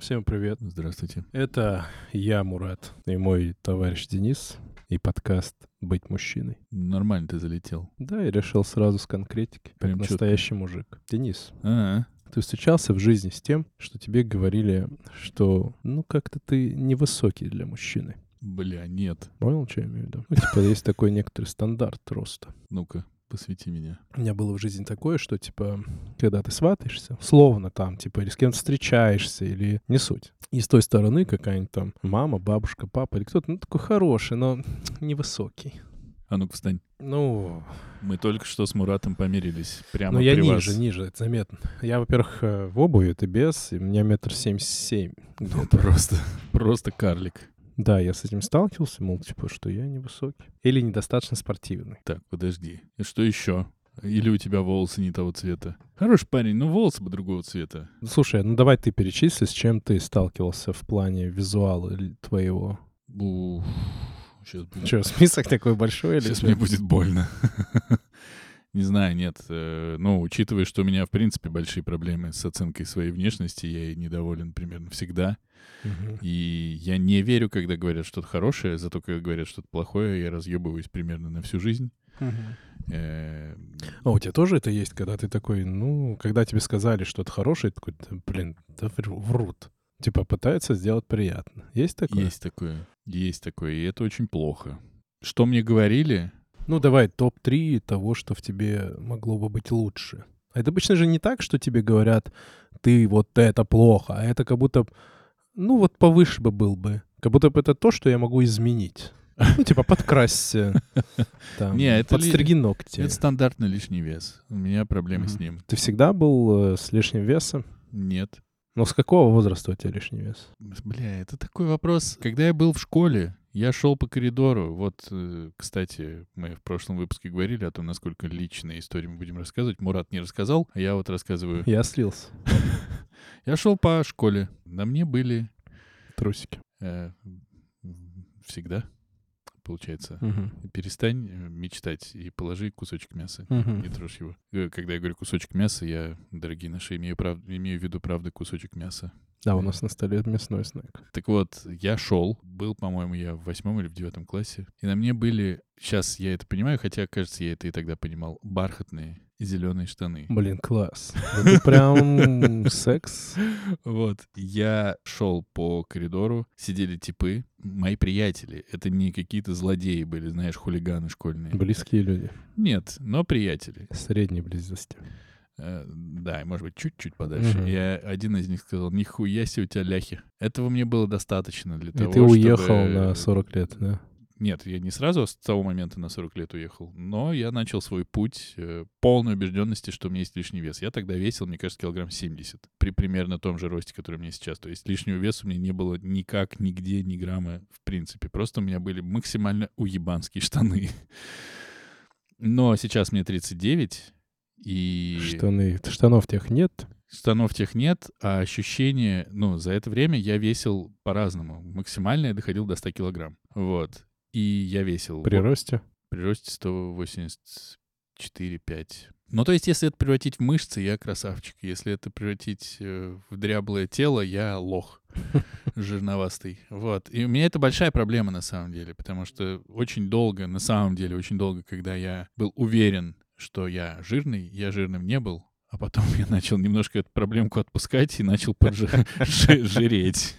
Всем привет. Здравствуйте. Это я, Мурат, и мой товарищ Денис, и подкаст «Быть мужчиной». Нормально ты залетел. Да, я решил сразу с конкретики, Прям как настоящий мужик. Денис, А, ты встречался в жизни с тем, что тебе говорили, что, ну, как-то ты невысокий для мужчины. бля, нет. Понял, что я имею в виду? Ну, типа, есть такой некоторый стандарт роста. Ну-ка, посвяти меня. У меня было в жизни такое, что, типа, когда ты сватаешься, словно там, типа, или с кем-то встречаешься, или не суть. И с той стороны какая-нибудь там мама, бабушка, папа, или кто-то, ну, такой хороший, но невысокий. А ну-ка, встань. Ну, Мы только что с Муратом померились. Прямо ну я при ниже, вас. ниже, это заметно. Я, во-первых, э, в обуви, ты без, и у меня метр семьдесят семь. Ну, просто, просто карлик. Да, я с этим сталкивался, мол, типа, что я невысокий. Или недостаточно спортивный. Так, подожди. И что еще? Или у тебя волосы не того цвета? Хороший парень, но волосы бы другого цвета. Ну, Слушай, ну давай ты перечисли, с чем ты сталкивался в плане визуала твоего. Сейчас будет, Че, список такой большой или сейчас мне будет больно. Не знаю, нет. Ну, учитывая, что у меня, в принципе, большие проблемы с оценкой своей внешности, я ей недоволен примерно всегда. И я не верю, когда говорят что-то хорошее, зато когда говорят что-то плохое, я разъебываюсь примерно на всю жизнь. Э, А у тебя тоже это есть, когда ты такой, ну, когда тебе сказали что-то хорошее, такой, «Да, блин, да вру- врут. Типа пытаются сделать приятно. Есть такое? Есть такое, есть такое, и это очень плохо. Что мне говорили? Ну, давай топ-3 того, что в тебе могло бы быть лучше. А это обычно же не так, что тебе говорят, ты вот это плохо, а это как будто, ну, вот повыше бы был бы. Как будто бы это то, что я могу изменить. Ну, типа, подкрасься, там, Не, это ли- подстриги ногти. Это стандартный лишний вес. У меня проблемы с Мгм. ним. Ты всегда был э, с лишним весом? Нет. Но с какого возраста у тебя лишний вес? Бля, это такой вопрос. Когда я был в школе, я шел по коридору. Вот, э, кстати, мы в прошлом выпуске говорили о том, насколько личные истории мы будем рассказывать. Мурат не рассказал, а я вот рассказываю. Я слился. Я шел по школе. На мне были Трусики. э, всегда, получается. Мгм. Перестань э, мечтать и положи кусочек мяса. Мгм. Не трожь его. Э, Когда я говорю кусочек мяса, я, дорогие наши, имею, прав... имею в виду, правда, кусочек мяса. Да, у нас на столе мясной снэк. Так вот, я шел, был, по-моему, я в восьмом или в девятом классе, и на мне были, сейчас я это понимаю, хотя, кажется, я это и тогда понимал, бархатные зеленые штаны. Блин, класс. Это прям секс. Вот, я шел по коридору, сидели типы, мои приятели, это не какие-то злодеи были, знаешь, хулиганы школьные. Близкие люди. Нет, но приятели. Средней близости. Э, Да, и, может быть, чуть-чуть подальше. Мгм. И один из них сказал, нихуя себе у тебя ляхи. Этого мне было достаточно для И того, ты уехал чтобы- на 40 лет, да? Нет, я не сразу с того момента на 40 лет уехал, но я начал свой путь э, полной убежденности, что у меня есть лишний вес. Я тогда весил, мне кажется, килограмм 70, при примерно том же росте, который у меня сейчас. То есть лишнего веса у меня не было никак, нигде, ни грамма, в принципе. Просто у меня были максимально уебанские штаны. Но сейчас мне 39, и Штаны. Штанов тех нет. штанов тех нет, а ощущение, ну, за это время я весил по-разному. Максимально я доходил до 100 килограмм. Вот. И я весил... При росте. При росте 184-5. Ну, то есть, если это превратить в мышцы, я красавчик. Если это превратить э, в дряблое тело, я лох жирновастый. Вот. И у меня это большая проблема на самом деле, потому что очень долго, на самом деле, очень долго, когда я был уверен, что я жирный, я жирным не был, а потом я начал немножко эту проблемку отпускать и начал поджи- жи- жиреть.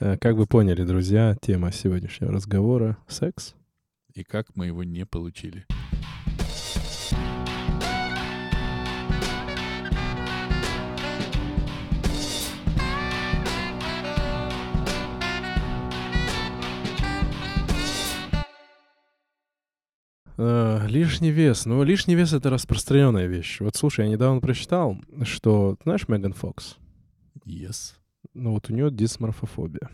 Э, Как вы поняли, друзья, тема сегодняшнего разговора — секс. И как мы его не получили. Э, Лишний вес. Ну, лишний вес — это распространенная вещь. Вот слушай, я недавно прочитал, что, знаешь, Меган Фокс? Yes. Ну, вот у нее дисморфофобия.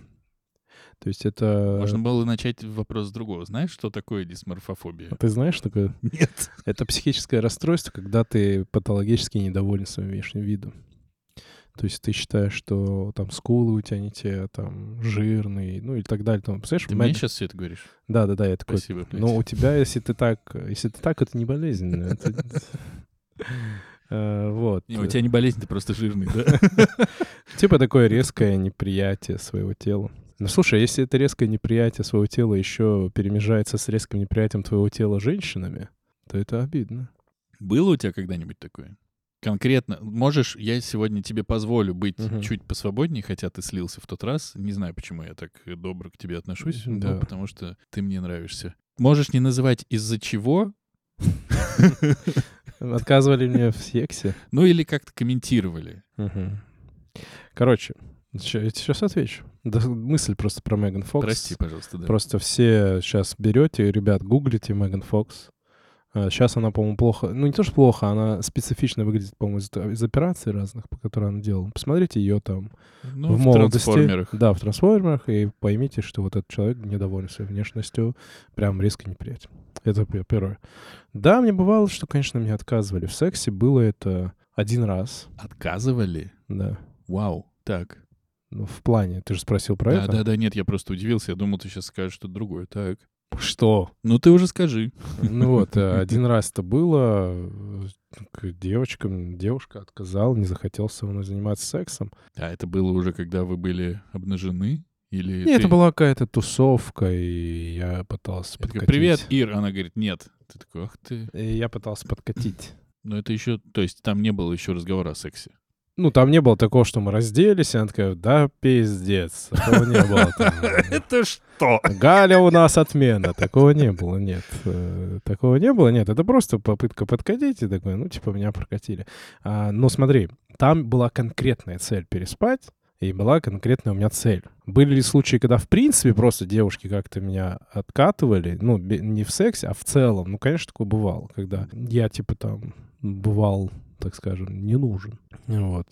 То есть это... Можно было начать вопрос с другого. Знаешь, что такое дисморфофобия? А Ты знаешь, что такое? Нет. Это психическое расстройство, когда ты патологически недоволен своим внешним видом. То есть ты считаешь, что там скулы у тебя не те, там жирный, ну и так далее. Там, представляешь, Ты Мэг- мне сейчас все это говоришь? Да, да, да, я такой. Спасибо, блядь. Ну, у тебя, если ты так, если ты так, это не болезненно. Э, Вот. Не, у тебя не болезнь, ты просто жирный, да? Типа такое резкое неприятие своего тела. Ну, слушай, а если это резкое неприятие своего тела еще перемежается с резким неприятием твоего тела женщинами, то это обидно. Было у тебя когда-нибудь такое? Конкретно, можешь, я сегодня тебе позволю быть Мгм. чуть посвободнее, хотя ты слился в тот раз. Не знаю, почему я так добро к тебе отношусь, но Да. потому что ты мне нравишься. Можешь не называть из-за чего, Отказывали мне в сексе. ну или как-то комментировали. Короче, сейчас отвечу. Да, мысль просто про Меган Фокс. Прости, пожалуйста, да. Просто все сейчас берете, ребят, гуглите Меган Фокс. Сейчас она, по-моему, плохо... Ну, не то, что плохо, она специфично выглядит, по-моему, из, из операций разных, по которым она делала. Посмотрите ее там Ну, в в молодости. трансформерах. Да, в трансформерах, и поймите, что вот этот человек недоволен своей внешностью, прям резко неприятен. Это пе- первое. Да, мне бывало, что, конечно, мне отказывали в сексе. Было это один раз, Отказывали? да. Вау. Так. Ну, в плане, ты же спросил про Да, это. да, да, нет, я просто удивился. Я думал, ты сейчас скажешь что-то другое. Так. Что? Ну, ты уже скажи. Ну вот, э, один раз это было, э, к девочкам, девушка отказала, не захотела со мной заниматься сексом. А это было уже, когда вы были обнажены? Или Не, это ты- была какая-то тусовка, и я пытался Я такой, подкатить. привет, Ир. Она говорит, нет. Ты такой, ах ты. И я пытался подкатить. Ну, это еще, то есть там не было еще разговора о сексе. Ну, там не было такого, что мы разделись, и она такая, да, пиздец. Такого не было. Это что? Галя у нас отмена. Такого не было, нет. Э, Такого не было, нет. Это просто попытка подкатить, и такой, ну, типа, меня прокатили. А, но смотри, там была конкретная цель переспать, и была конкретная у меня цель. Были ли случаи, когда, в принципе, просто девушки как-то меня откатывали, ну, не в сексе, а в целом? Ну, конечно, такое бывало, когда я, типа, там, бывал, так скажем, не нужен. Вот.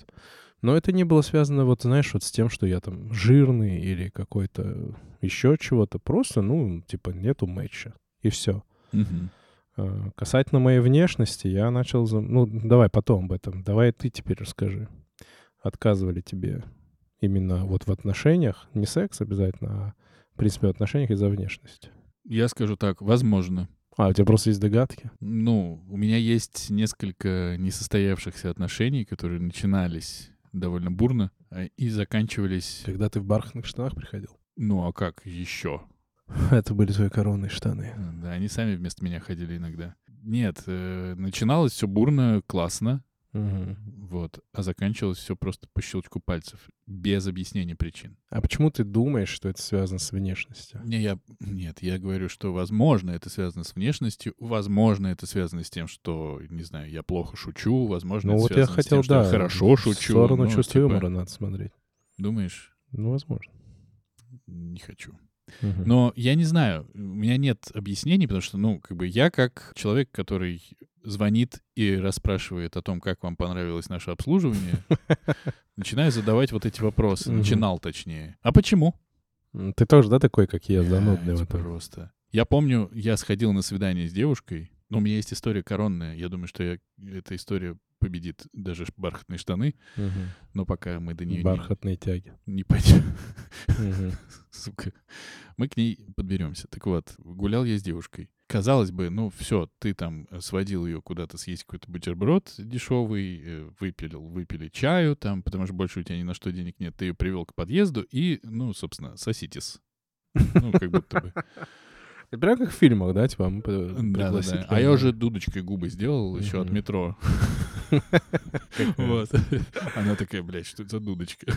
Но это не было связано, вот, знаешь, вот с тем, что я там жирный или какой-то еще чего-то. Просто, ну, типа, нету матча. И все. Мгм. Касательно моей внешности, я начал... Ну, давай потом об этом. Давай ты теперь расскажи. Отказывали тебе именно вот в отношениях, не секс обязательно, а, в принципе, в отношениях из-за внешности. Я скажу так, возможно. А, у тебя просто есть догадки? Ну, у меня есть несколько несостоявшихся отношений, которые начинались довольно бурно а, и заканчивались... Когда ты в бархатных штанах приходил? Ну, а как еще? Это были твои коронные штаны. Да, они сами вместо меня ходили иногда. Нет, э, начиналось все бурно, классно, Мгм. вот, а заканчивалось все просто по щелчку пальцев, без объяснения причин. А почему ты думаешь, что это связано с внешностью? Не, я, нет, я говорю, что, возможно, это связано с внешностью, возможно, это связано с тем, что, не знаю, я плохо шучу, возможно, Ну это вот я связано с хотел, тем, что да, я хорошо в шучу. сторону ну, чувства типа, юмора надо смотреть. Думаешь? Ну, возможно. Не хочу. Но я не знаю, у меня нет объяснений, потому что, ну, как бы я как человек, который звонит и расспрашивает о том, как вам понравилось наше обслуживание, начинаю задавать вот эти вопросы. Начинал, точнее. А почему? Ты тоже, да, такой, как я, занудный в этом? просто. Я помню, я сходил на свидание с девушкой. Ну, у меня есть история коронная. Я думаю, что я, эта история победит даже бархатные штаны. Мгм. Но пока мы до нее не, Бархатные тяги. не пойдем, Мгм. сука, мы к ней подберемся. Так вот, гулял я с девушкой. Казалось бы, ну все, ты там э, сводил ее куда-то съесть какой-то бутерброд дешевый, э, выпилил, выпили чаю там, потому что больше у тебя ни на что денег нет. Ты ее привел к подъезду и, ну, собственно, соситесь. Ну, как будто бы. Это прям как в фильмах, да, типа мы п- Да, да, да. А я уже дудочкой губы сделал еще от метро. Вот. Она такая, блядь, что это за дудочка?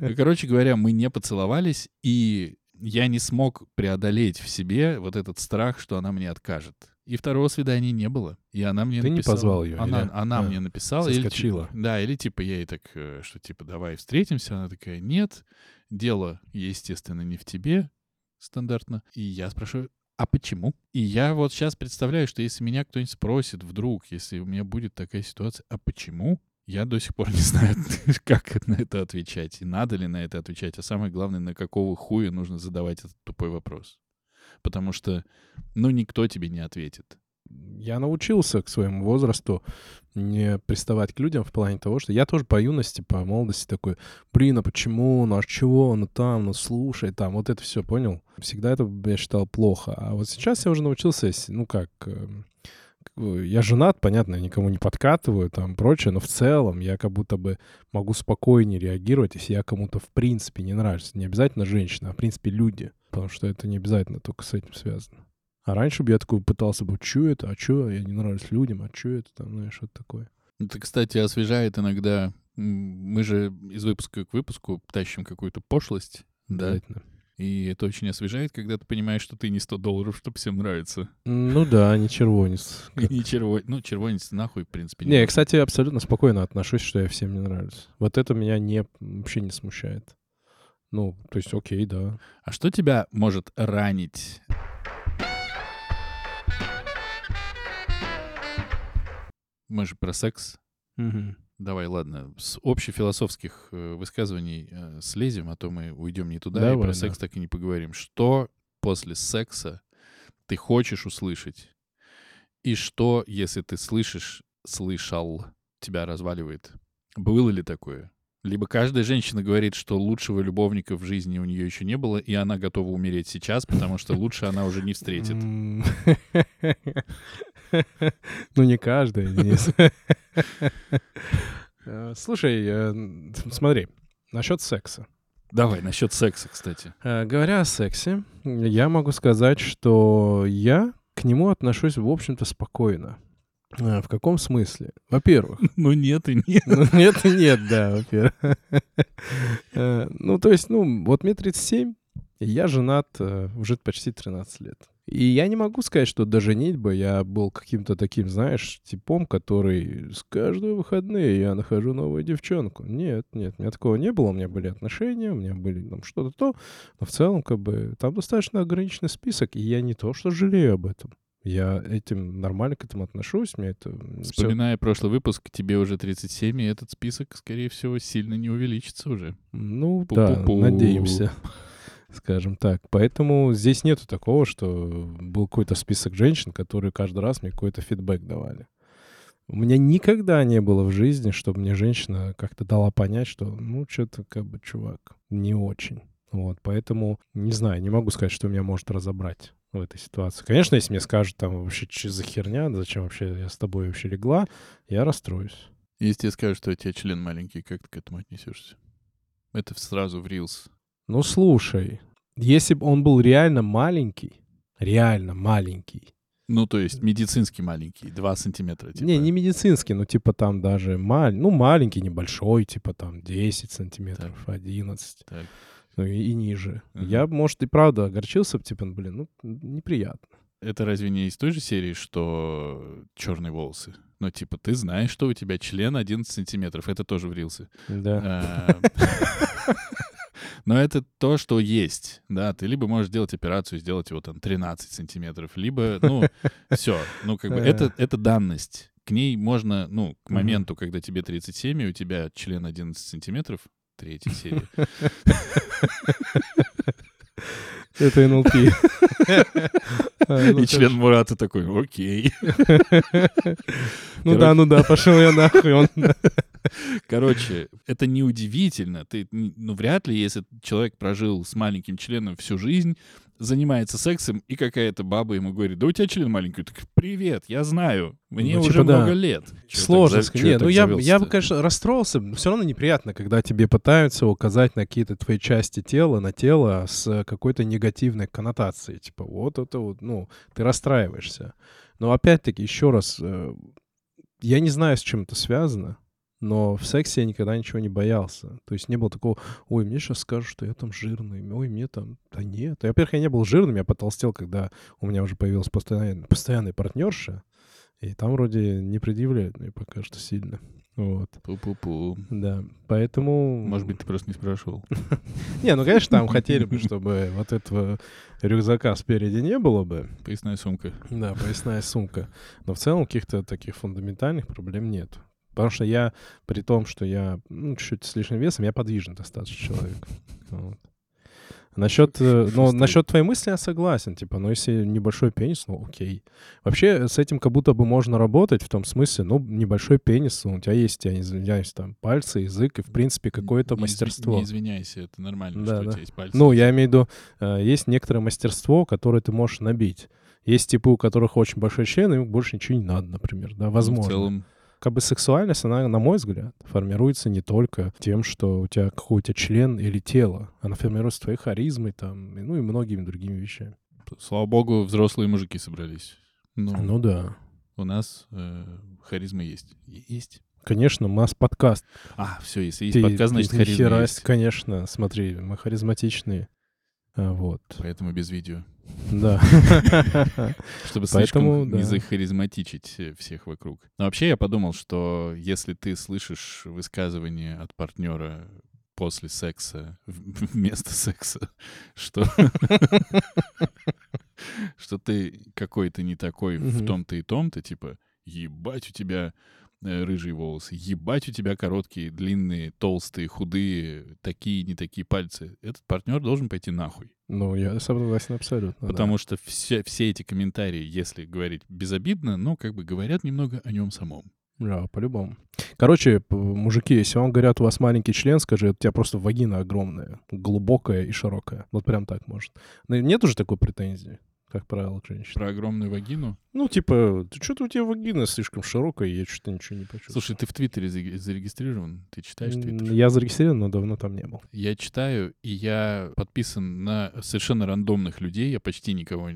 Ну, Короче говоря, мы не поцеловались, и я не смог преодолеть в себе вот этот страх, что она мне откажет. И второго свидания не было. И она мне Ты не написала. позвал её, Она, или? она А, мне написала. или соскочила. типа- да, или типа я ей так, э, что типа давай встретимся. Она такая, нет, дело, естественно, не в тебе, стандартно. И я спрашиваю, а почему? И я вот сейчас представляю, что если меня кто-нибудь спросит вдруг, если у меня будет такая ситуация, а почему? Я до сих пор не знаю, как на это отвечать, и надо ли на это отвечать, а самое главное, на какого хуя нужно задавать этот тупой вопрос. Потому что, ну, никто тебе не ответит. Я научился к своему возрасту не приставать к людям в плане того, что я тоже по юности, по молодости такой, блин, а почему, ну а чего, ну там, ну слушай, там, вот это все, понял? Всегда это я считал плохо. А вот сейчас я уже научился, ну как, эм, я женат, понятно, я никому не подкатываю, там, прочее, но в целом я как будто бы могу спокойнее реагировать, если я кому-то в принципе не нравится. Не обязательно женщина, а в принципе люди, потому что это не обязательно только с этим связано. А раньше бы я такой пытался бы, что это, а что, я не нравлюсь людям, а что это, там, ну, что-то такое. Это, кстати, освежает иногда. Мы же из выпуска к выпуску тащим какую-то пошлость, да? И это очень освежает, когда ты понимаешь, что ты не 100 долларов, чтобы всем нравится. Ну да, не червонец. Не червонец. Ну, червонец нахуй, в принципе. Не, я, кстати, абсолютно спокойно отношусь, что я всем не нравлюсь. Вот это меня не, вообще не смущает. Ну, то есть, окей, да. А что тебя может ранить Мы же про секс. Угу. Давай, ладно, с общефилософских э, высказываний э, слезем, а то мы уйдем не туда Давай, и про да. секс так и не поговорим. Что после секса ты хочешь услышать? И что, если ты слышишь, слышал, тебя разваливает? Было ли такое? Либо каждая женщина говорит, что лучшего любовника в жизни у нее еще не было, и она готова умереть сейчас, потому что лучше она уже не встретит. Ну, не каждый, Денис. Э, Слушай, э, смотри, насчет секса. Давай, насчет секса, кстати. Э, Говоря о сексе, я могу сказать, что я к нему отношусь, в общем-то, спокойно. В каком смысле? Во-первых, Ну нет и нет. ну, нет и нет, да, во-первых. Ну, то есть, ну, вот мне 37, и я женат уже почти 13 лет. И я не могу сказать, что до женитьбы я был каким-то таким, знаешь, типом, который с каждые выходные я нахожу новую девчонку. Нет, нет, у меня такого не было. У меня были отношения, у меня были там что-то то. Но в целом, как бы, там достаточно ограниченный список, и я не то, что жалею об этом. Я этим нормально к этому отношусь, мне это Вспоминая прошлый выпуск, тебе уже 37, и этот список, скорее всего, сильно не увеличится уже. Ну да, Пу-пу-пу. надеемся, скажем так. Поэтому здесь нету такого, что был какой-то список женщин, которые каждый раз мне какой-то фидбэк давали. У меня никогда не было в жизни, чтобы мне женщина как-то дала понять, что, ну, что-то, как бы, чувак, не очень. Вот, поэтому, не знаю, не могу сказать, что меня может разобрать в этой ситуации. Конечно, если мне скажут, там, вообще, что за херня, зачем вообще я с тобой вообще легла, я расстроюсь. Если тебе скажут, что у тебя член маленький, как ты к этому отнесешься? Это сразу в Reels. Ну, слушай, если бы он был реально маленький, реально маленький, Ну, то есть медицинский маленький, 2 сантиметра. Типа. не, не медицинский, но типа там даже маль... ну, маленький, небольшой, типа там 10 сантиметров, 11, Так. ну и, и ниже. Мгм. Я, может, и правда огорчился бы, типа, ну, блин, ну, неприятно. Это разве не из той же серии, что черные волосы? Ну, типа, ты знаешь, что у тебя член 11 сантиметров. Это тоже в Рилсе. Да. Но это то, что есть, да, ты либо можешь сделать операцию, сделать его там 13 сантиметров, либо, ну, все, ну, как бы, это, это данность. К ней можно, ну, к моменту, когда тебе 37, и у тебя член 11 сантиметров, третья серия, Это НЛП. А, ну, и член Мурата такой, окей. Ну да, ну да, пошел я нахуй. Короче, это неудивительно. Ты, ну, вряд ли, если человек прожил с маленьким членом всю жизнь, занимается сексом, и какая-то баба ему говорит, да у тебя член маленький. Так, привет, я знаю, мне Ну, уже типа, да. много лет. Чё Сложно так Не, ну я, я бы, конечно, расстроился. но Все равно неприятно, когда тебе пытаются указать на какие-то твои части тела, на тело с какой-то негативной коннотацией. Типа, вот это вот, ну, ты расстраиваешься. Но опять-таки, еще раз, э, я не знаю, с чем это связано, но в сексе я никогда ничего не боялся. То есть не было такого, ой, мне сейчас скажут, что я там жирный, ой, мне там... Да нет. Во-первых, я не был жирным, я потолстел, когда у меня уже появилась постоянная, постоянная партнерша. И там вроде не предъявляют мне пока что сильно. Вот, Пу-пу-пу. да. Поэтому... Может быть, ты просто не спрашивал. Не, ну, конечно, там хотели бы, чтобы вот этого рюкзака спереди не было бы. Поясная сумка. Да, поясная сумка. Но в целом каких-то таких фундаментальных проблем нет. Потому что я, при том, что я ну, чуть-чуть с лишним весом, я подвижный достаточно человек. Вот. Насчет, э, ну, насчет твоей мысли я согласен, типа, ну, если небольшой пенис, ну, окей. Вообще, с этим как будто бы можно работать в том смысле, ну, небольшой пенис, у тебя есть, я не извиняюсь, там, пальцы, язык и, в принципе, какое-то Не мастерство. Не извиняйся, это нормально, Да, что у да. тебя есть пальцы. Ну, я имею в виду, э, есть некоторое мастерство, которое ты можешь набить. Есть типы, у которых очень большой член, им больше ничего не надо, например, да, возможно. В целом, Как бы сексуальность, она, на мой взгляд, формируется не только тем, что у тебя какой у тебя член или тело. Она формируется твоей харизмой, там, и- ну и многими другими вещами. слава богу, взрослые мужики собрались. Ну, Ну да. у нас э, харизма есть. Есть. Конечно, у нас подкаст. А, все, если есть Ты- подкаст, значит, ты харизма нихера есть. Конечно, смотри, мы харизматичные. А, Вот, Поэтому без видео. да. Чтобы слишком не захаризматичить э, всех вокруг. Но вообще я подумал, что если ты слышишь высказывание от партнера после секса вместо секса, что что ты какой-то не такой в том-то и том-то, типа, ебать у тебя рыжие волосы, ебать у тебя короткие, длинные, толстые, худые, такие, не такие пальцы. Этот партнер должен пойти нахуй. Ну, я согласен абсолютно. Потому что все, все эти комментарии, если говорить безобидно, ну, как бы говорят немного о нем самом. Да, по-любому. Короче, мужики, если вам говорят, у вас маленький член, скажи, у тебя просто вагина огромная, глубокая и широкая. Вот прям так может. Ну, нет уже такой претензии, как правило, к женщине. Про огромную вагину. Ну, типа, ты что-то у тебя вагина слишком широкая, я что-то ничего не почувствовал. Слушай, ты в Твиттере заре- зарегистрирован? Ты читаешь Твиттер? Я зарегистрирован, но давно там не был. Я читаю, и я подписан на совершенно рандомных людей. Я почти никого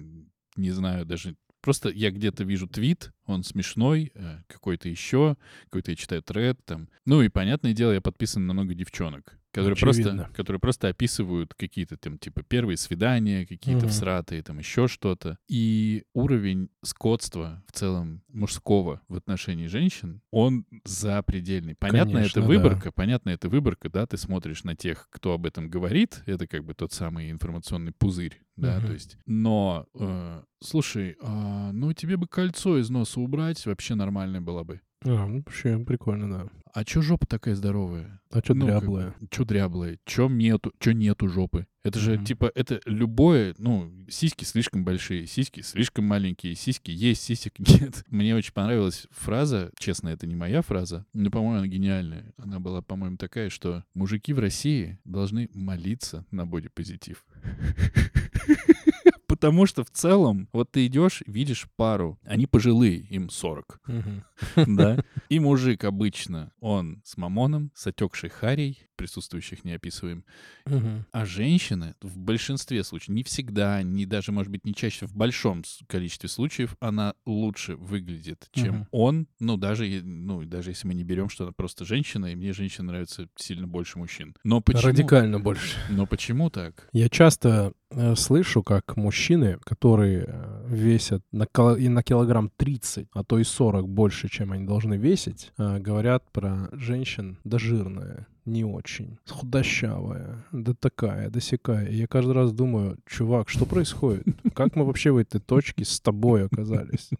не знаю даже. Просто я где-то вижу твит, он смешной, э, какой-то еще, какой-то я читаю тред там. Ну и, понятное дело, я подписан на много девчонок, которые просто, которые просто описывают какие-то там, типа, первые свидания, какие-то Мгм. всратые, там еще что-то. И уровень скотства в целом мужского в отношении женщин, он запредельный. Понятно, Конечно, это да. выборка, понятно, это выборка, да, ты смотришь на тех, кто об этом говорит, это как бы тот самый информационный пузырь, да, Мгм. то есть. Но, э, слушай, а, ну тебе бы кольцо из носа убрать, вообще нормально было бы. А, ну, вообще прикольно, да. А чё жопа такая здоровая? А что Ну, как дряблая? бы, Чё дряблая? Чё нету, чё нету жопы? Это же, Мгм. типа, это любое, ну, сиськи слишком большие, сиськи слишком маленькие, сиськи есть, сисек нет. Мне очень понравилась фраза, честно, это не моя фраза, но, по-моему, она гениальная. Она была, по-моему, такая, что мужики в России должны молиться на бодипозитив. Потому что в целом, вот ты идешь, видишь пару, они пожилые, им 40, Мгм. да. И мужик обычно, он с мамоном, с отекшей харей, присутствующих не описываем. А женщины в большинстве случаев, не всегда, не даже, может быть, не чаще, в большом количестве случаев, она лучше выглядит, чем он. Ну, даже, ну, даже если мы не берем, что она просто женщина, и мне женщина нравится сильно больше мужчин. Но почему, Радикально больше. но почему так? Я часто слышу, как мужчины, которые э, весят на килограмм 30, а то и 40 больше, чем они должны весить, э, говорят про женщин, да жирная, не очень, худощавая, да такая, да сякая. И я каждый раз думаю, чувак, что происходит? Как мы вообще в этой точке с тобой оказались?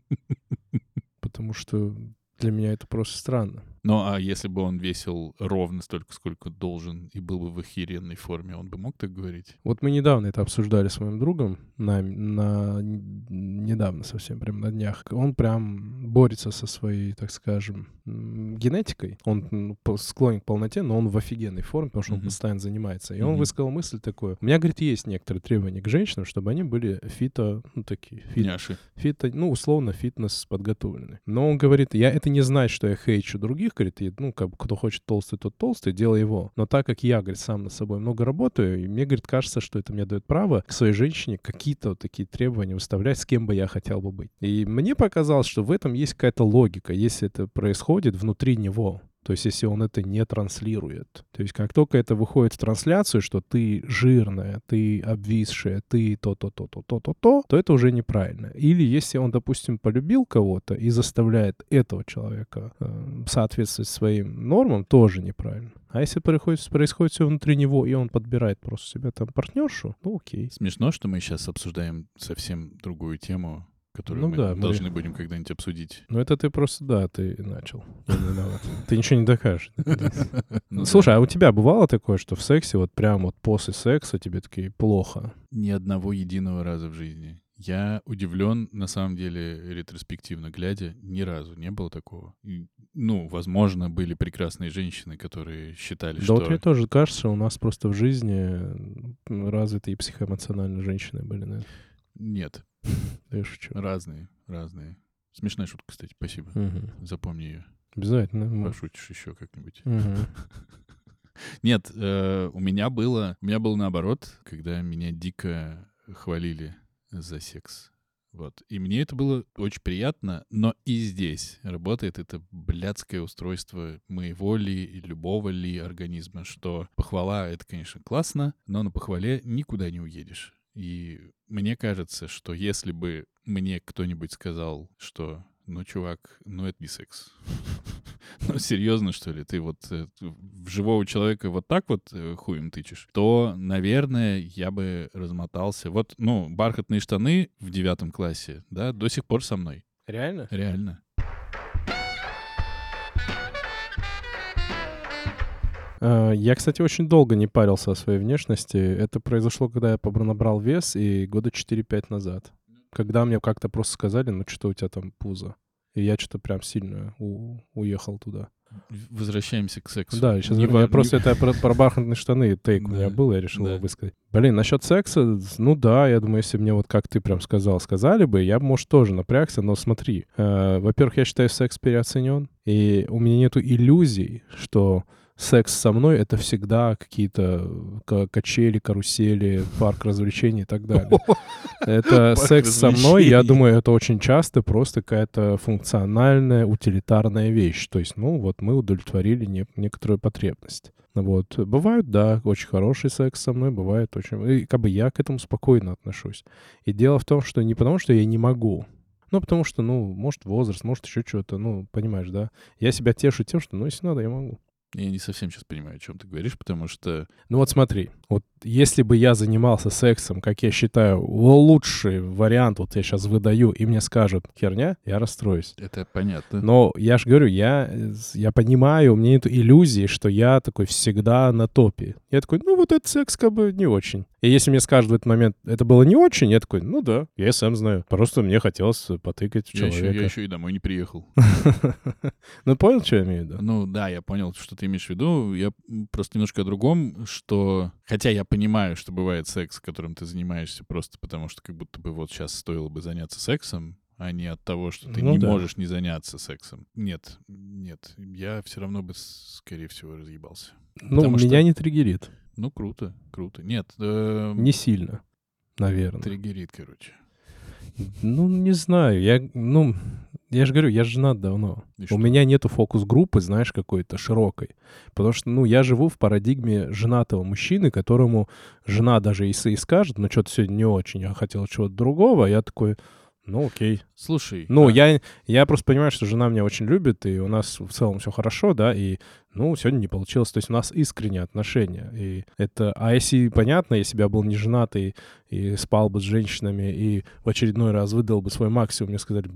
Потому что для меня это просто странно. Ну, а если бы он весил ровно столько, сколько должен, и был бы в охеренной форме, он бы мог так говорить? Вот мы недавно это обсуждали с моим другом, на, на- недавно совсем, прям на днях. Он прям борется со своей, так скажем, генетикой. Он склонен к полноте, но он в офигенной форме, потому что он Мгм. постоянно занимается. И он Мгм. высказал мысль такую. У меня, говорит, есть некоторые требования к женщинам, чтобы они были фито, ну, такие, фит- Няши. фито, ну, условно, фитнес подготовлены. Но он говорит, я это не значит, что я хейчу других, говорит, ну, как бы, кто хочет толстый, тот толстый, делай его. Но так как я, говорит, сам над собой много работаю, и мне, говорит, кажется, что это мне дает право к своей женщине какие-то вот такие требования выставлять, с кем бы я хотел бы быть. И мне показалось, что в этом есть какая-то логика, если это происходит внутри него. То есть, если он это не транслирует. То есть, как только это выходит в трансляцию, что ты жирная, ты обвисшая, ты то-то-то-то-то-то, то это уже неправильно. Или если он, допустим, полюбил кого-то и заставляет этого человека э, соответствовать своим нормам, тоже неправильно. А если происходит, происходит все внутри него, и он подбирает просто себе там партнершу, ну окей. Смешно, что мы сейчас обсуждаем совсем другую тему, которую Ну мы да, мы- должны будем когда-нибудь обсудить. Ну это ты просто, да, ты начал. Ты ничего не докажешь. Ну да. Слушай, а у тебя бывало такое, что в сексе вот прям вот после секса тебе такие плохо? Ни одного единого раза в жизни. Я удивлен, на самом деле, ретроспективно глядя, ни разу не было такого. И, ну, возможно, были прекрасные женщины, которые считали, Да что... вот мне тоже кажется, у нас просто в жизни развитые психоэмоциональные женщины были, наверное. Нет, Да я шучу. разные, разные. Смешная шутка, кстати, спасибо. Мгм. Запомни ее. Обязательно. Пошутишь еще как-нибудь. Мгм. Нет, э, у меня было, у меня было наоборот, когда меня дико хвалили за секс. Вот. И мне это было очень приятно, но и здесь работает это блядское устройство моего ли и любого ли организма, что похвала — это, конечно, классно, но на похвале никуда не уедешь. И мне кажется, что если бы мне кто-нибудь сказал, что ну, чувак, ну это не секс. Ну, серьезно, что ли? Ты вот э, в живого человека вот так вот э, хуем тычешь, то, наверное, я бы размотался. Вот, ну, бархатные штаны в девятом классе, да, до сих пор со мной. Реально? Реально. Я, кстати, очень долго не парился о своей внешности. Это произошло, когда я набрал вес, и года 4-5 назад. Когда мне как-то просто сказали, ну что у тебя там пузо. И я что-то прям сильно у- уехал туда. Возвращаемся к сексу. Да, сейчас Не ва- просто это про, про бархатные штаны тейк у меня Да, был, я решил да. его высказать. Блин, насчет секса, ну да, я думаю, если мне вот как ты прям сказал, сказали бы, я бы, может, тоже напрягся, но смотри. э, во-первых, я считаю, секс переоценен, и у меня нету иллюзий, что секс со мной — это всегда какие-то ка- качели, карусели, парк развлечений и так далее. Это секс со мной, я думаю, это очень часто просто какая-то функциональная, утилитарная вещь. То есть, ну, вот мы удовлетворили не- некоторую потребность. Вот. Бывают, да, очень хороший секс со мной, бывает очень... И как бы я к этому спокойно отношусь. И дело в том, что не потому, что я не могу, ну, потому что, ну, может, возраст, может, еще что-то, ну, понимаешь, да? Я себя тешу тем, что, ну, если надо, я могу. Я не совсем сейчас понимаю, о чем ты говоришь, потому что Ну вот смотри, вот если бы я занимался сексом, как я считаю, лучший вариант, вот я сейчас выдаю, и мне скажут херня, я расстроюсь. это понятно. Но я же говорю, я, я понимаю, у меня нет иллюзии, что я такой всегда на топе. Я такой, ну вот этот секс как бы не очень. И если мне скажут в этот момент, это было не очень, я такой, ну да, я и сам знаю. Просто мне хотелось потыкать в я, еще, человека. я еще и домой не приехал. Ну понял, что я имею в виду? Ну да, я понял, что ты имеешь в виду. Я просто немножко о другом, что... Хотя я понимаю, что бывает секс, которым ты занимаешься просто потому, что как будто бы вот сейчас стоило бы заняться сексом, а не от того, что ты Ну не да. можешь не заняться сексом. Нет, нет, я все равно бы, скорее всего, разъебался. Ну, потому что- меня не триггерит. Ну, круто, круто. Нет, э, Не сильно, наверное. триггерит, короче. Ну, не знаю. Я, ну, я же говорю, я женат давно. И У что? меня нету фокус-группы, знаешь, какой-то широкой. Потому что, ну, я живу в парадигме женатого мужчины, которому жена даже если и скажет, ну, что-то сегодня не очень, я хотел чего-то другого, я такой, ну, окей. Слушай, Ну, а- я, я просто понимаю, что жена меня очень любит, и у нас в целом все хорошо, да, и, ну, сегодня не получилось. То есть у нас искренние отношения. И это... А если, понятно, если бы я был не женатый и спал бы с женщинами, и в очередной раз выдал бы свой максимум, мне сказали,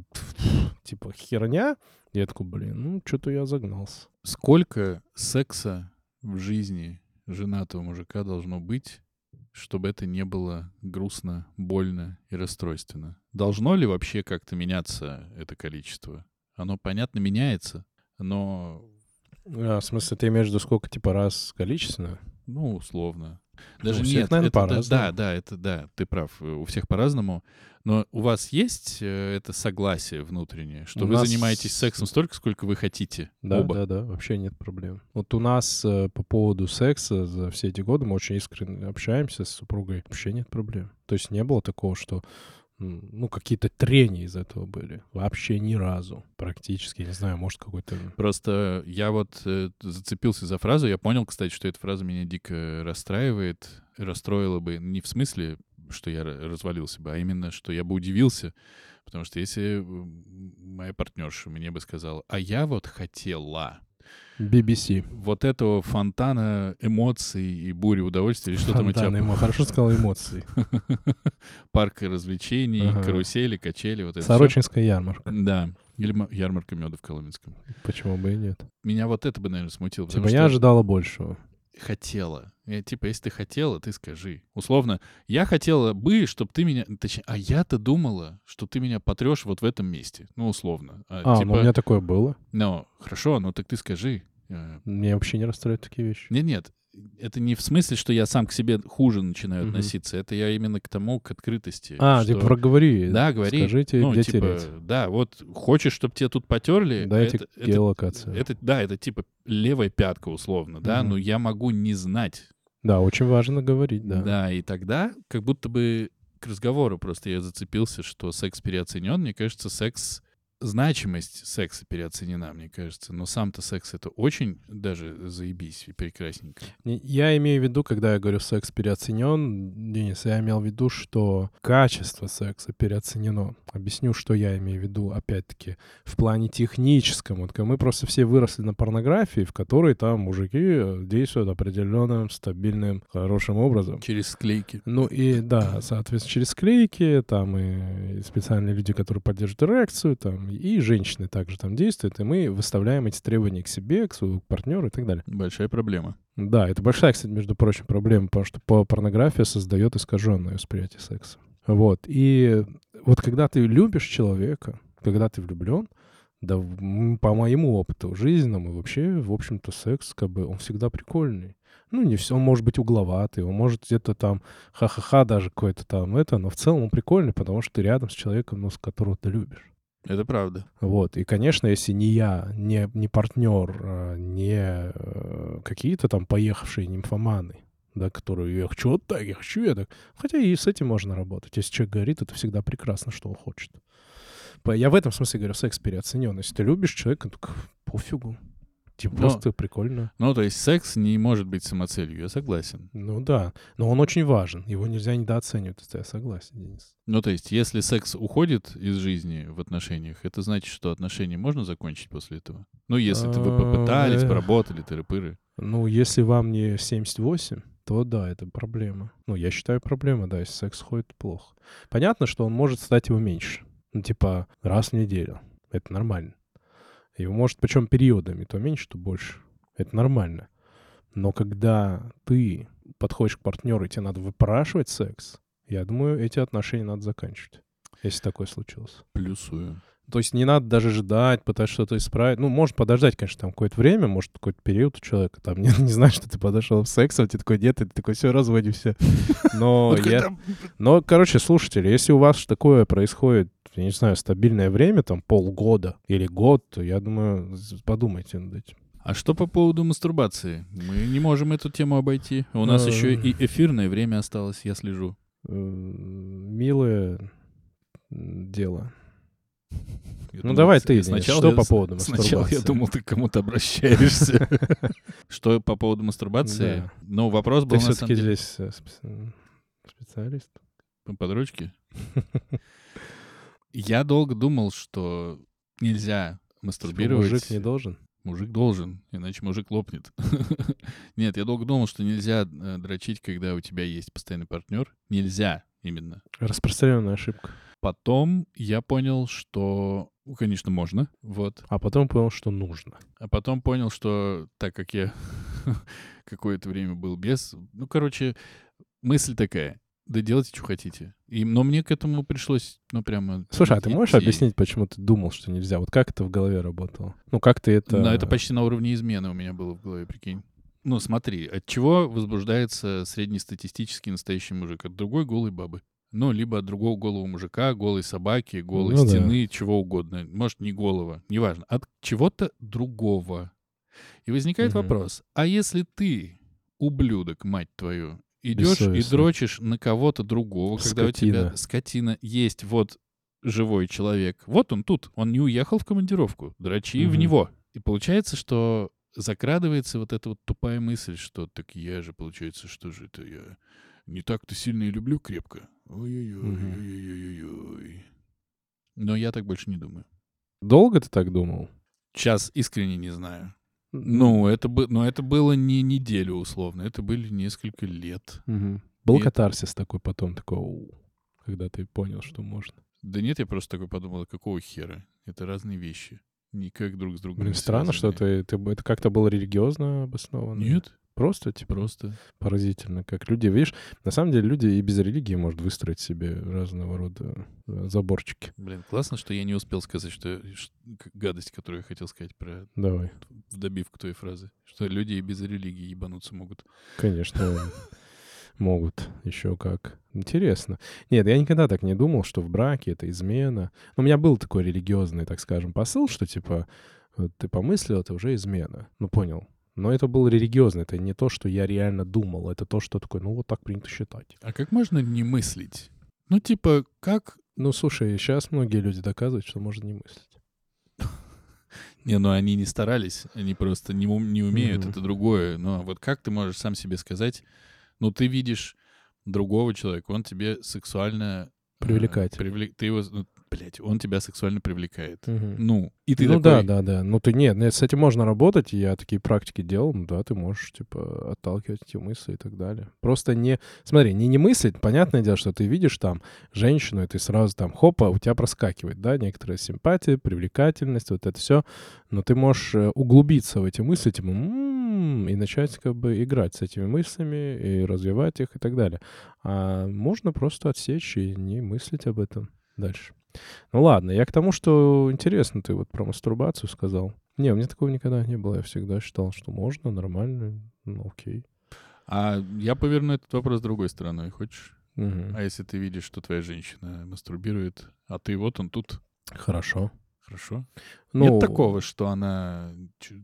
типа, херня, я такой, блин, ну, что-то я загнался. Сколько секса в жизни женатого мужика должно быть, чтобы это не было грустно, больно и расстройственно? Должно ли вообще как-то меняться это количество? Оно, понятно, меняется, но, А, в смысле, ты имеешь в виду сколько, типа, раз количественно? ну, условно. Ну, Даже у всех, нет, наверно, это, да, по-разному. да, да, это да, ты прав, э, у всех по-разному. Но у вас есть э, это согласие внутреннее, что У вы нас- занимаетесь сексом столько, сколько вы хотите? Да, оба? да, да, вообще нет проблем. Вот у нас э, по поводу секса за все эти годы мы очень искренне общаемся с супругой. Вообще нет проблем. То есть не было такого, что ну, какие-то трения из этого были. Вообще ни разу. Практически, не знаю, может, какой-то... Просто я вот э, зацепился за фразу, я понял, кстати, что эта фраза меня дико расстраивает, расстроила бы не в смысле, что я ра- развалился бы, а именно, что я бы удивился, потому что если моя партнерша мне бы сказала, а я вот хотела BBC. вот этого фонтана эмоций и бури удовольствия, или что там у тебя? Эмо- Хорошо сказал эмоции. Парк развлечений, Ага. карусели, качели, вот это. Сорочинская ярмарка. Да. Или ма- ярмарка меда в Коломенском. Почему бы и нет? Меня вот это бы, наверное, смутило. Типа я что- ожидала большего. Хотела. Я, типа, если ты хотела, ты скажи. Условно, я хотела бы, чтобы ты меня... Точнее, а я-то думала, что ты меня потрешь вот в этом месте. Ну, условно. А, А, типа, ну у меня такое было. ну, хорошо, ну так ты скажи. Э, Меня вообще не расстраивают такие вещи. Нет, нет, это не в смысле, что я сам к себе хуже начинаю Мгм. относиться. Это я именно к тому, к открытости. А, что- типа проговори. Да, говори. Скажите, ну, где типа, да, вот хочешь, чтобы тебе тут потерли, Дайте это, это, геолокацию. это- да, это типа левая пятка условно, да, Мгм. но я могу не знать. Да, очень важно говорить, да. Да. и тогда как будто бы к разговору просто я зацепился, что секс переоценен. Мне кажется, секс значимость секса переоценена, мне кажется. Но сам-то секс это очень даже заебись и прекрасненько. Не- Я имею в виду, когда я говорю секс переоценен, Денис, я имел в виду, что качество секса переоценено. Объясню, что я имею в виду, опять-таки, в плане техническом. Вот мы просто все выросли на порнографии, в которой там мужики э, действуют определенным, стабильным, хорошим образом. Через склейки. Ну и да, соответственно, через склейки, там и, и специальные люди, которые поддерживают эрекцию, там, и женщины также там действуют, и мы выставляем эти требования к себе, к своему партнеру и так далее. Большая проблема. Да, это большая, кстати, между прочим, проблема, потому что по- порнография создает искаженное восприятие секса. Вот. И вот когда ты любишь человека, когда ты влюблен, да, по моему опыту жизненному, вообще, в общем-то, секс, как бы, он всегда прикольный. Ну, не все, он может быть угловатый, он может где-то там ха-ха-ха даже какой-то там это, но в целом он прикольный, потому что ты рядом с человеком, ну, с которого ты любишь. Это правда. Вот. И, конечно, если не я, не, не партнер, а, не э, какие-то там поехавшие нимфоманы, да, которые я хочу вот так, я хочу я так. Хотя и с этим можно работать. Если человек говорит, это всегда прекрасно, что он хочет. Я в этом смысле говорю, секс переоценен. Если ты любишь человека, так пофигу. Типа Но- просто прикольно. Ну, то есть секс не может быть самоцелью, я согласен. Ну да. Но он очень важен. Его нельзя недооценивать. Я согласен, Денис. Ну, то есть, если секс уходит из жизни в отношениях, это значит, что отношения можно закончить после этого? Ну, если ты вы попытались, А, поработали, тыры-пыры. Ну, если вам не 78, то да, это проблема. Ну, я считаю, проблема, да, если секс ходит плохо. Понятно, что он может стать его меньше. Ну, типа, раз в неделю. Это нормально. Его может, причем периодами, то меньше, то больше. Это нормально. Но когда ты подходишь к партнеру, и тебе надо выпрашивать секс, я думаю, эти отношения надо заканчивать. Если такое случилось. Плюсую. То есть не надо даже ждать, пытаться что-то исправить. Ну, может подождать, конечно, там какое-то время, может какой-то период у человека. Там не, не знаю, что ты подошел в секс, а тебе такой нет, и ты такой, все, разводимся. Но Вот я... Но, короче, слушатели, если у вас такое происходит, я не знаю, стабильное время, там полгода или год, то я думаю, подумайте над этим. А что по поводу мастурбации? Мы не можем эту тему обойти. У нас Э. еще и эфирное время осталось, я слежу. М, Милое дело. Я Ну, думал, давай ты, сначала что я- по поводу Сначала я мастурбации? думал, ты к кому-то обращаешься. Что по поводу мастурбации? Ну, вопрос был Ты на все-таки самом деле здесь э, спе- специалист. под ручки. Я долго думал, что нельзя Типа, мастурбировать. Мужик не должен. Мужик должен, иначе мужик лопнет. Нет, я долго думал, что нельзя э, дрочить, когда у тебя есть постоянный партнер. Нельзя именно. Распространенная ошибка. Потом я понял, что, ну, конечно, можно, вот. А потом понял, что нужно. А потом понял, что так как я какое-то время был без... Ну, короче, мысль такая. Да делайте, что хотите. И, но мне к этому пришлось, ну, прямо... Слушай, а ты можешь идти. объяснить, почему ты думал, что нельзя? Вот как это в голове работало? Ну, как ты это... Да, это почти на уровне измены у меня было в голове, прикинь. Ну, смотри, от чего возбуждается среднестатистический настоящий мужик? От другой голой бабы. Ну, либо от другого голого мужика, голой собаки, голой Ну да. стены, чего угодно. Может, не голого, неважно. От чего-то другого. И возникает Мгм. вопрос, а если ты, ублюдок, мать твою, идешь и дрочишь на кого-то другого, когда у тебя Скотина. скотина есть вот живой человек, вот он тут, он не уехал в командировку, дрочи в Мгм. него. И получается, что закрадывается вот эта вот тупая мысль, что так я же, получается, что же это я не так-то сильно и люблю крепко. Ой-ой-ой-ой-ой-ой. Но я так больше не думаю. Долго ты так думал? Сейчас искренне не знаю. Ну, это, бы, но это было не неделю условно, это были несколько лет. Мгм. Был И- катарсис такой потом, такой, когда ты понял, что можно. Да нет, я просто такой подумал, «А какого хера? Это разные вещи. Никак друг с другом Блин, странно, что связаны. ты, ты, б- это как-то было религиозно обосновано. Нет, Просто, типа, Просто. поразительно, как люди, видишь, на самом деле люди и без религии может выстроить себе разного рода э, заборчики. Блин, классно, что я не успел сказать, что гадость, которую я хотел сказать про Давай. в добивку твоей фразы. Что люди и без религии ебануться могут. Конечно, могут. Еще как. Интересно. Нет, я никогда так не думал, что в браке это измена. Но у меня был такой религиозный, так скажем, посыл, что типа ты помыслил, это уже измена. Ну, понял. Но это был религиозный, это не то, что я реально думал, это то, что такое, ну, вот так принято считать. А как можно не мыслить? Ну, типа, как... Ну, слушай, сейчас многие люди доказывают, что можно не мыслить. Не, ну они не старались, они просто не, не умеют, это другое. Но вот как ты можешь сам себе сказать, ну, ты видишь другого человека, он тебе сексуально... э, Привлекать. привлек- Ты его... Блядь, он тебя сексуально привлекает. Мгм. Ну, и ты ну такой... да, да, да. Ну ты нет, нет, с этим можно работать, я такие практики делал, ну да, ты можешь, типа, отталкивать эти мысли и так далее. Просто не, смотри, не не мыслить, понятное дело, что ты видишь там женщину, и ты сразу там, хопа, у тебя проскакивает, да, некоторая симпатия, привлекательность, вот это все, но ты можешь э, углубиться в эти мысли, типа, «М-м-м», и начать как бы играть с этими мыслями и развивать их и так далее. А можно просто отсечь и не мыслить об этом дальше. Ну ладно, я к тому, что интересно, ты вот про мастурбацию сказал. Не, у меня такого никогда не было. Я всегда считал, что можно, нормально, ну окей. А я поверну этот вопрос другой стороной. Хочешь? Мгм. А если ты видишь, что твоя женщина мастурбирует, а ты вот он тут, Хорошо. хорошо? Ну, Нет такого, что она,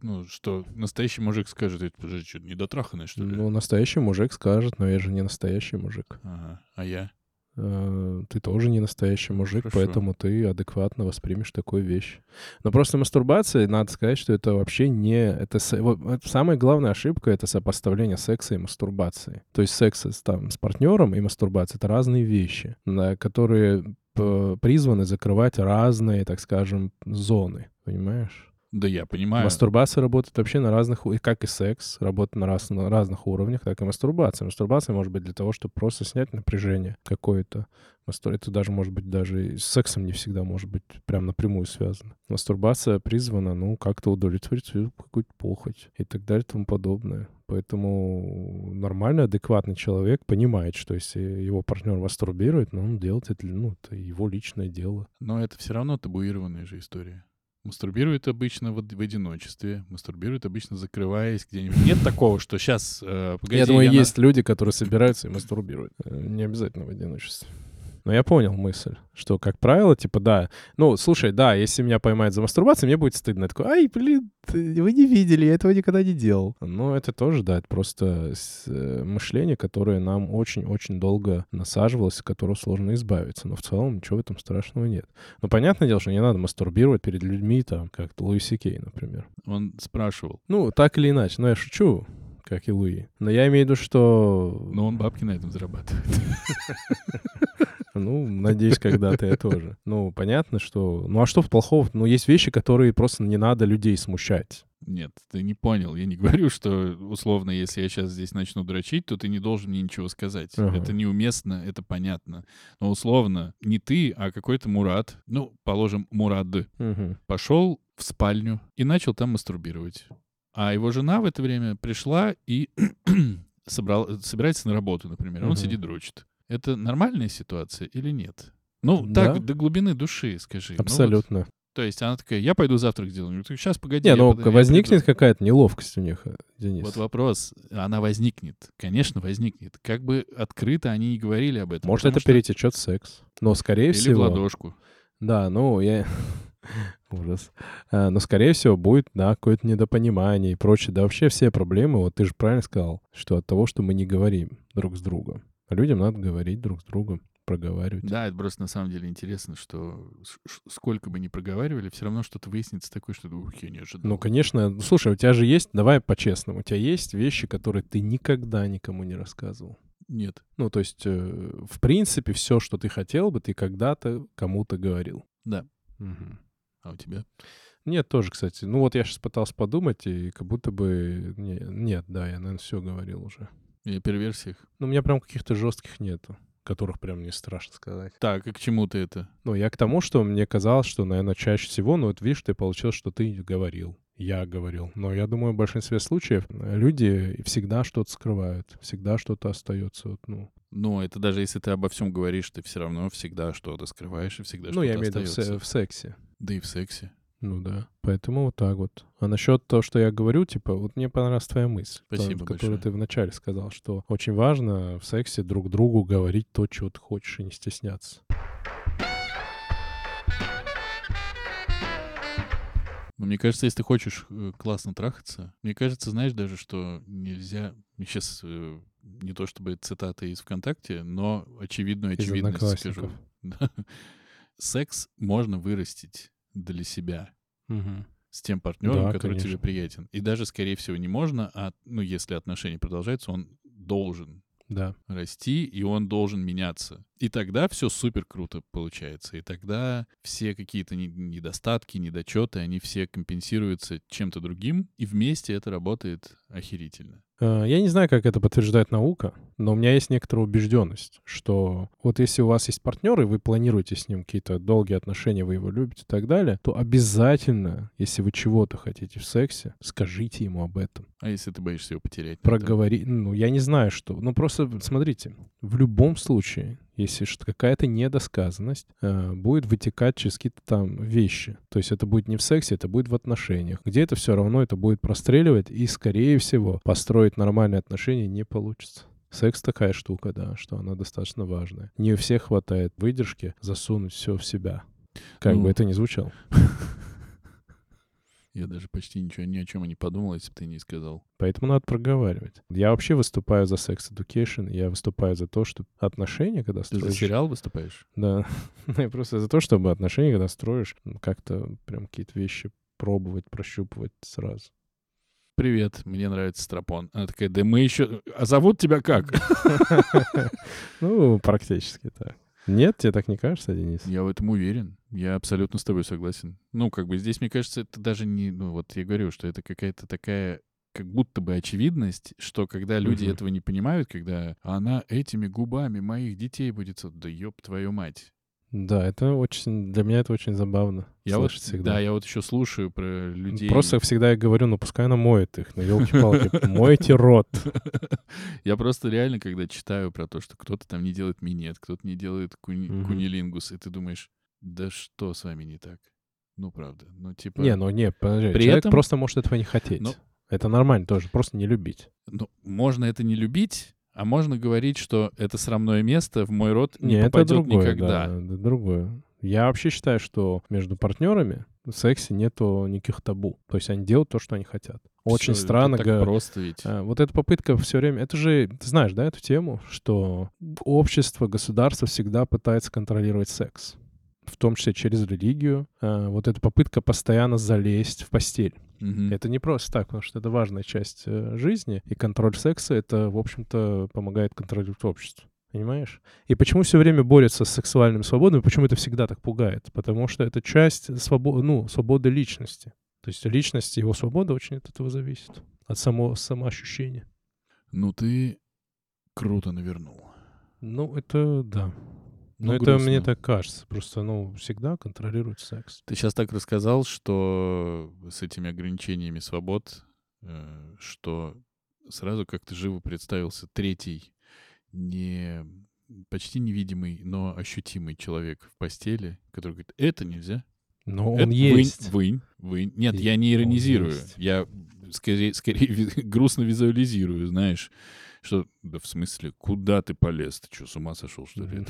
ну, что настоящий мужик скажет, «Эй, подожди, что, недотраханная, что ли? Ну, настоящий мужик скажет, но я же не настоящий мужик. Ага. А я? Э, Ты тоже не настоящий мужик, Хорошо. поэтому ты адекватно воспримешь такую вещь. Но просто мастурбация, надо сказать, что это вообще не... Это, это самая главная ошибка — это сопоставление секса и мастурбации. То есть секс там, с партнером и мастурбация — это разные вещи, которые призваны закрывать разные, так скажем, зоны. Понимаешь? Да я понимаю. Мастурбация работает вообще на разных, и как и секс, работает на, раз, на разных уровнях, так и мастурбация. Мастурбация может быть для того, чтобы просто снять напряжение какое-то. Это даже может быть даже и с сексом не всегда может быть прям напрямую связано. Мастурбация призвана, ну, как-то удовлетворить свою какую-то похоть и так далее и тому подобное. Поэтому нормальный, адекватный человек понимает, что если его партнер мастурбирует, ну, он делает это, ну, это его личное дело. Но это все равно табуированная же история. Мастурбирует обычно в, в одиночестве, мастурбирует обычно закрываясь где-нибудь. Нет такого, что сейчас, погоди, я думаю, на- есть люди, которые собираются и мастурбируют. Э, Не обязательно в одиночестве. Но я понял мысль, что, как правило, типа, да. Ну, слушай, да, если меня поймают за мастурбацией, мне будет стыдно. Я такой, ай, блин, вы не видели, я этого никогда не делал. Но это тоже, да, это просто э, мышление, которое нам очень-очень долго насаживалось, от которого сложно избавиться. Но в целом ничего в этом страшного нет. Но понятное дело, что не надо мастурбировать перед людьми, там, как Луиси Кей, например. Он спрашивал, Ну, так или иначе. Но я шучу, как и Луи. Но я имею в виду, что... но он бабки на этом зарабатывает. Ну, надеюсь, когда-то я тоже. Ну, понятно, что... Ну, а что в плохого? Ну, есть вещи, которые просто не надо людей смущать. Нет, ты не понял. Я не говорю, что условно, если я сейчас здесь начну дрочить, то ты не должен мне ничего сказать. Ага. Это неуместно, это понятно. Но условно, не ты, а какой-то Мурат, ну, положим, Мурад, Мгм. пошел в спальню и начал там мастурбировать. А его жена в это время пришла и собрал, собирается на работу, например. Он сидит дрочит. Это нормальная ситуация или нет? Ну, Да. так, до глубины души, скажи. Ну вот, Абсолютно. то есть она такая, я пойду завтрак сделаю. сейчас, погоди. не, ну, под- я возникнет приду». какая-то неловкость у них, э, Денис. Вот вопрос, она возникнет. Конечно, возникнет. Как бы открыто они не говорили об этом. Может, это что- перетечет в секс. Но, скорее Или в всего... ладошку. Да, ну, я... Ужас. А, но, скорее всего, будет, да, какое-то недопонимание и прочее. Да вообще все проблемы, вот ты же правильно сказал, что от того, что мы не говорим друг с другом. А людям надо говорить друг с другом, проговаривать. Да, это просто на самом деле интересно, что сколько бы ни проговаривали, все равно что-то выяснится такое, что ух, я не ожидал. Ну, конечно. Ну, Слушай, у тебя же есть, давай по-честному, у тебя есть вещи, которые ты никогда никому не рассказывал. Нет. Ну, то есть, э, в принципе, все, что ты хотел бы, ты когда-то кому-то говорил. Да. Мгм. А у тебя? Нет, тоже, кстати. Ну, вот я сейчас пытался подумать, и как будто бы... не- нет, да, я, наверное, все говорил уже. И перверсиях. Ну, у меня прям каких-то жестких нету, которых прям не страшно сказать. Так, и к чему ты это? Ну, я к тому, что мне казалось, что, наверное, чаще всего, ну, вот видишь, ты получилось, что ты говорил. я говорил. Но я думаю, в большинстве случаев люди всегда что-то скрывают, всегда что-то остается. Вот, ну, Но это даже если ты обо всем говоришь, ты все равно всегда что-то скрываешь и всегда ну что-то я имею в виду в сексе. Да и в сексе. Ну да. Поэтому вот так вот. А насчет того, что я говорю, типа, вот мне понравилась твоя мысль, Спасибо которую большое. ты вначале сказал, что очень важно в сексе друг другу говорить то, чего ты хочешь, и не стесняться. Но мне кажется, если ты хочешь э, классно трахаться, мне кажется, знаешь даже, что нельзя... Сейчас не то чтобы цитата из ВКонтакте, но очевидную очевидность скажу. Секс можно вырастить для себя с тем партнером, Да, который тебе конечно. приятен. И даже, скорее всего, не можно, а, ну, если отношения продолжаются, он должен Да. расти, и он должен меняться. И тогда все супер круто получается. И тогда все какие-то не- недостатки, недочеты, они все компенсируются чем-то другим, и вместе это работает охерительно. Э, Я не знаю, как это подтверждает наука, но у меня есть некоторая убежденность, что вот если у вас есть партнер, и вы планируете с ним какие-то долгие отношения, вы его любите и так далее, то обязательно, если вы чего-то хотите в сексе, скажите ему об этом. А если ты боишься его потерять? на это? Проговори... Ну, я не знаю, что... Ну, просто смотрите, в любом случае, если что- какая-то недосказанность э, будет вытекать через какие-то там вещи. То есть это будет не в сексе, это будет в отношениях. Где это все равно это будет простреливать, и, скорее всего, построить нормальные отношения не получится. Секс такая штука, да, что она достаточно важная. Не у всех хватает выдержки засунуть все в себя. Как Ну. бы это ни звучало. Я даже почти ничего ни о чем и не подумал, если бы ты не сказал. Поэтому надо проговаривать. Я вообще выступаю за секс education, я выступаю за то, что отношения, когда Ты за строишь... сериал выступаешь? Да, я просто за то, чтобы отношения, когда строишь, м, как-то прям какие-то вещи пробовать, прощупывать сразу. Привет, мне нравится Страпон. Она такая, да мы еще... А зовут тебя как? Ну, практически так. Нет, тебе так не кажется, Денис? Я в этом уверен. Я абсолютно с тобой согласен. Ну, как бы здесь, мне кажется, это даже не... Ну, вот я говорю, что это какая-то такая как будто бы очевидность, что когда люди Мгм. этого не понимают, когда она этими губами моих детей будет... Да ёб твою мать. Да, это очень... Для меня это очень забавно Я вот, всегда. да, я вот еще слушаю про людей. Просто всегда я говорю, ну пускай она моет их, ну елки-палки, мойте рот. Я просто реально, когда читаю про то, что кто-то там не делает минет, кто-то не делает кунилингус, и ты думаешь, да что с вами не так? Ну, правда. Ну, типа... Не, ну не, подожди, При человек этом- просто может этого не хотеть. Ну- Это нормально тоже, просто не любить. Ну, можно это не любить, а можно говорить, что это срамное место в мой рот не, Не, это попадет другое, никогда. да, это другое. Я вообще считаю, что между партнерами в сексе нету никаких табу. То есть они делают то, что они хотят. Очень это странно. так га- просто ведь. а, Вот эта попытка все время... Это же, ты знаешь, да, эту тему, что общество, государство всегда пытается контролировать секс. В том числе через религию. А, Вот эта попытка постоянно залезть в постель. Мгм. Это не просто так, потому что это важная часть э, жизни, и контроль секса это, в общем-то, помогает контролировать общество. Понимаешь? И почему все время борются с сексуальным свободой, почему это всегда так пугает? Потому что это часть свобо- ну, свободы личности. То есть личность его свобода очень от этого зависит. От самого самоощущения. Ну, ты круто навернул. Ну, это да. Ну, Но это мне грустно. так кажется. Просто, ну, всегда контролируют секс. Ты сейчас так рассказал, что с этими ограничениями свобод, э, что сразу как-то живо представился третий, не почти невидимый, но ощутимый человек в постели, который говорит, это нельзя. Но Это он есть. Вы, вы, вы. Нет, И я не он иронизирую. Я скорее, скорее грустно визуализирую, знаешь, что, да в смысле, куда ты полез? Ты что, с ума сошел, что ли?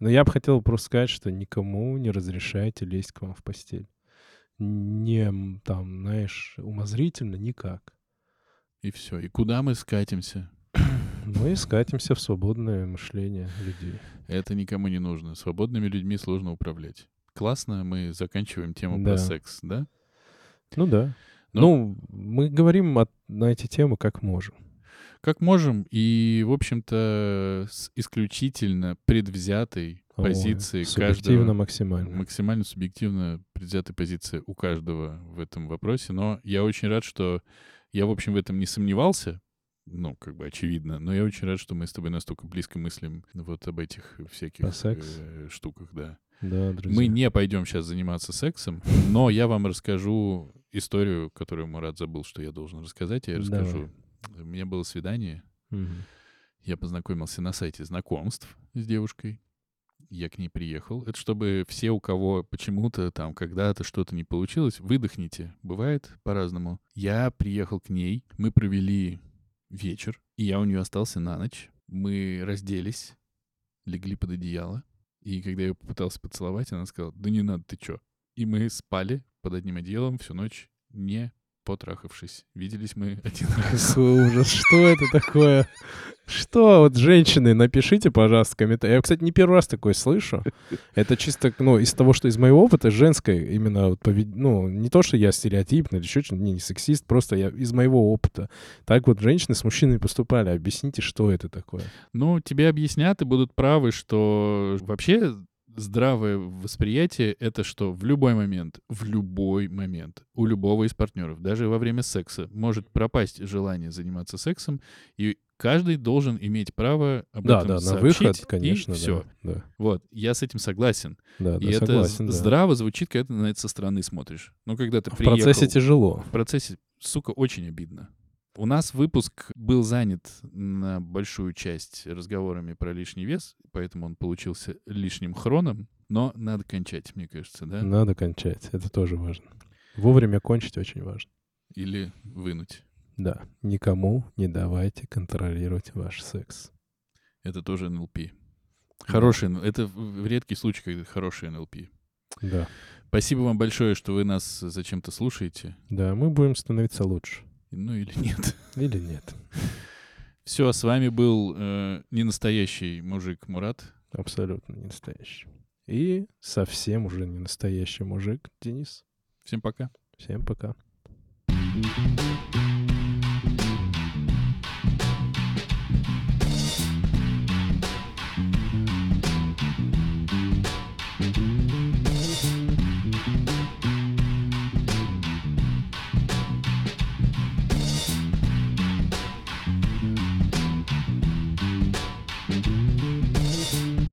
Но я бы хотел просто сказать, что никому не разрешайте лезть к вам в постель. Не там, знаешь, умозрительно никак. И все. И куда мы скатимся? Мы скатимся в свободное мышление людей. Это никому не нужно. Свободными людьми сложно управлять. Классно, мы заканчиваем тему про Да. секс, да? Ну да. Ну- Ну, мы говорим от- на эти темы как можем. Как можем, и, в общем-то, с исключительно предвзятой Ой, позиции Субъективно каждого. максимально. Максимально субъективно предвзятая позиция у каждого в этом вопросе. Но я очень рад, что я, в общем, в этом не сомневался. Ну, как бы очевидно. Но я очень рад, что мы с тобой настолько близко мыслим вот об этих всяких О э, штуках, да. Да, друзья. Мы не пойдем сейчас заниматься сексом, но я вам расскажу историю, которую Мурат забыл, что я должен рассказать. Я Давай. расскажу. У меня было свидание. Мгм. Я познакомился на сайте знакомств с девушкой. Я к ней приехал. Это чтобы все, у кого почему-то там когда-то что-то не получилось, выдохните. Бывает по-разному. Я приехал к ней. Мы провели вечер. И я у нее остался на ночь. Мы разделись, легли под одеяло. И когда я ее попытался поцеловать, она сказала, да не надо, ты чё? И мы спали под одним одеялом всю ночь, не потрахавшись. Виделись мы один раз. Какой ужас, что это такое? Что? Вот, женщины, напишите, пожалуйста, комментарий. Я, кстати, не первый раз такое слышу. Это чисто, ну, из того, что из моего опыта, женское именно, вот, повед- ну, не то, что я стереотипный или еще что-то, не, не сексист, просто я из моего опыта. Так вот, женщины с мужчинами поступали. Объясните, что это такое? Ну, тебе объяснят и будут правы, что вообще здравое восприятие — это что в любой момент, в любой момент у любого из партнеров, даже во время секса, может пропасть желание заниматься сексом, и каждый должен иметь право об Да, этом да, на сообщить, выход, и конечно, все. да. Да, Вот, я с этим согласен. да, и да, это согласен, з- да. здраво звучит, когда ты на это со стороны смотришь. Ну, когда ты В приехал... процессе тяжело. В процессе, сука, очень обидно. У нас выпуск был занят на большую часть разговорами про лишний вес, поэтому он получился лишним хроном, но надо кончать, мне кажется, да? Надо кончать, это тоже важно. Вовремя кончить очень важно. Или вынуть. Да, никому не давайте контролировать ваш секс. Это тоже НЛП. Хороший, н- это редкий случай, когда хороший НЛП. Да, Спасибо вам большое, что вы нас зачем-то слушаете. да, мы будем становиться лучше. Ну или нет. Или нет? Все, с вами был э, ненастоящий мужик Мурат. Абсолютно не настоящий. И совсем уже не настоящий мужик Денис. Всем пока. Всем пока. thank you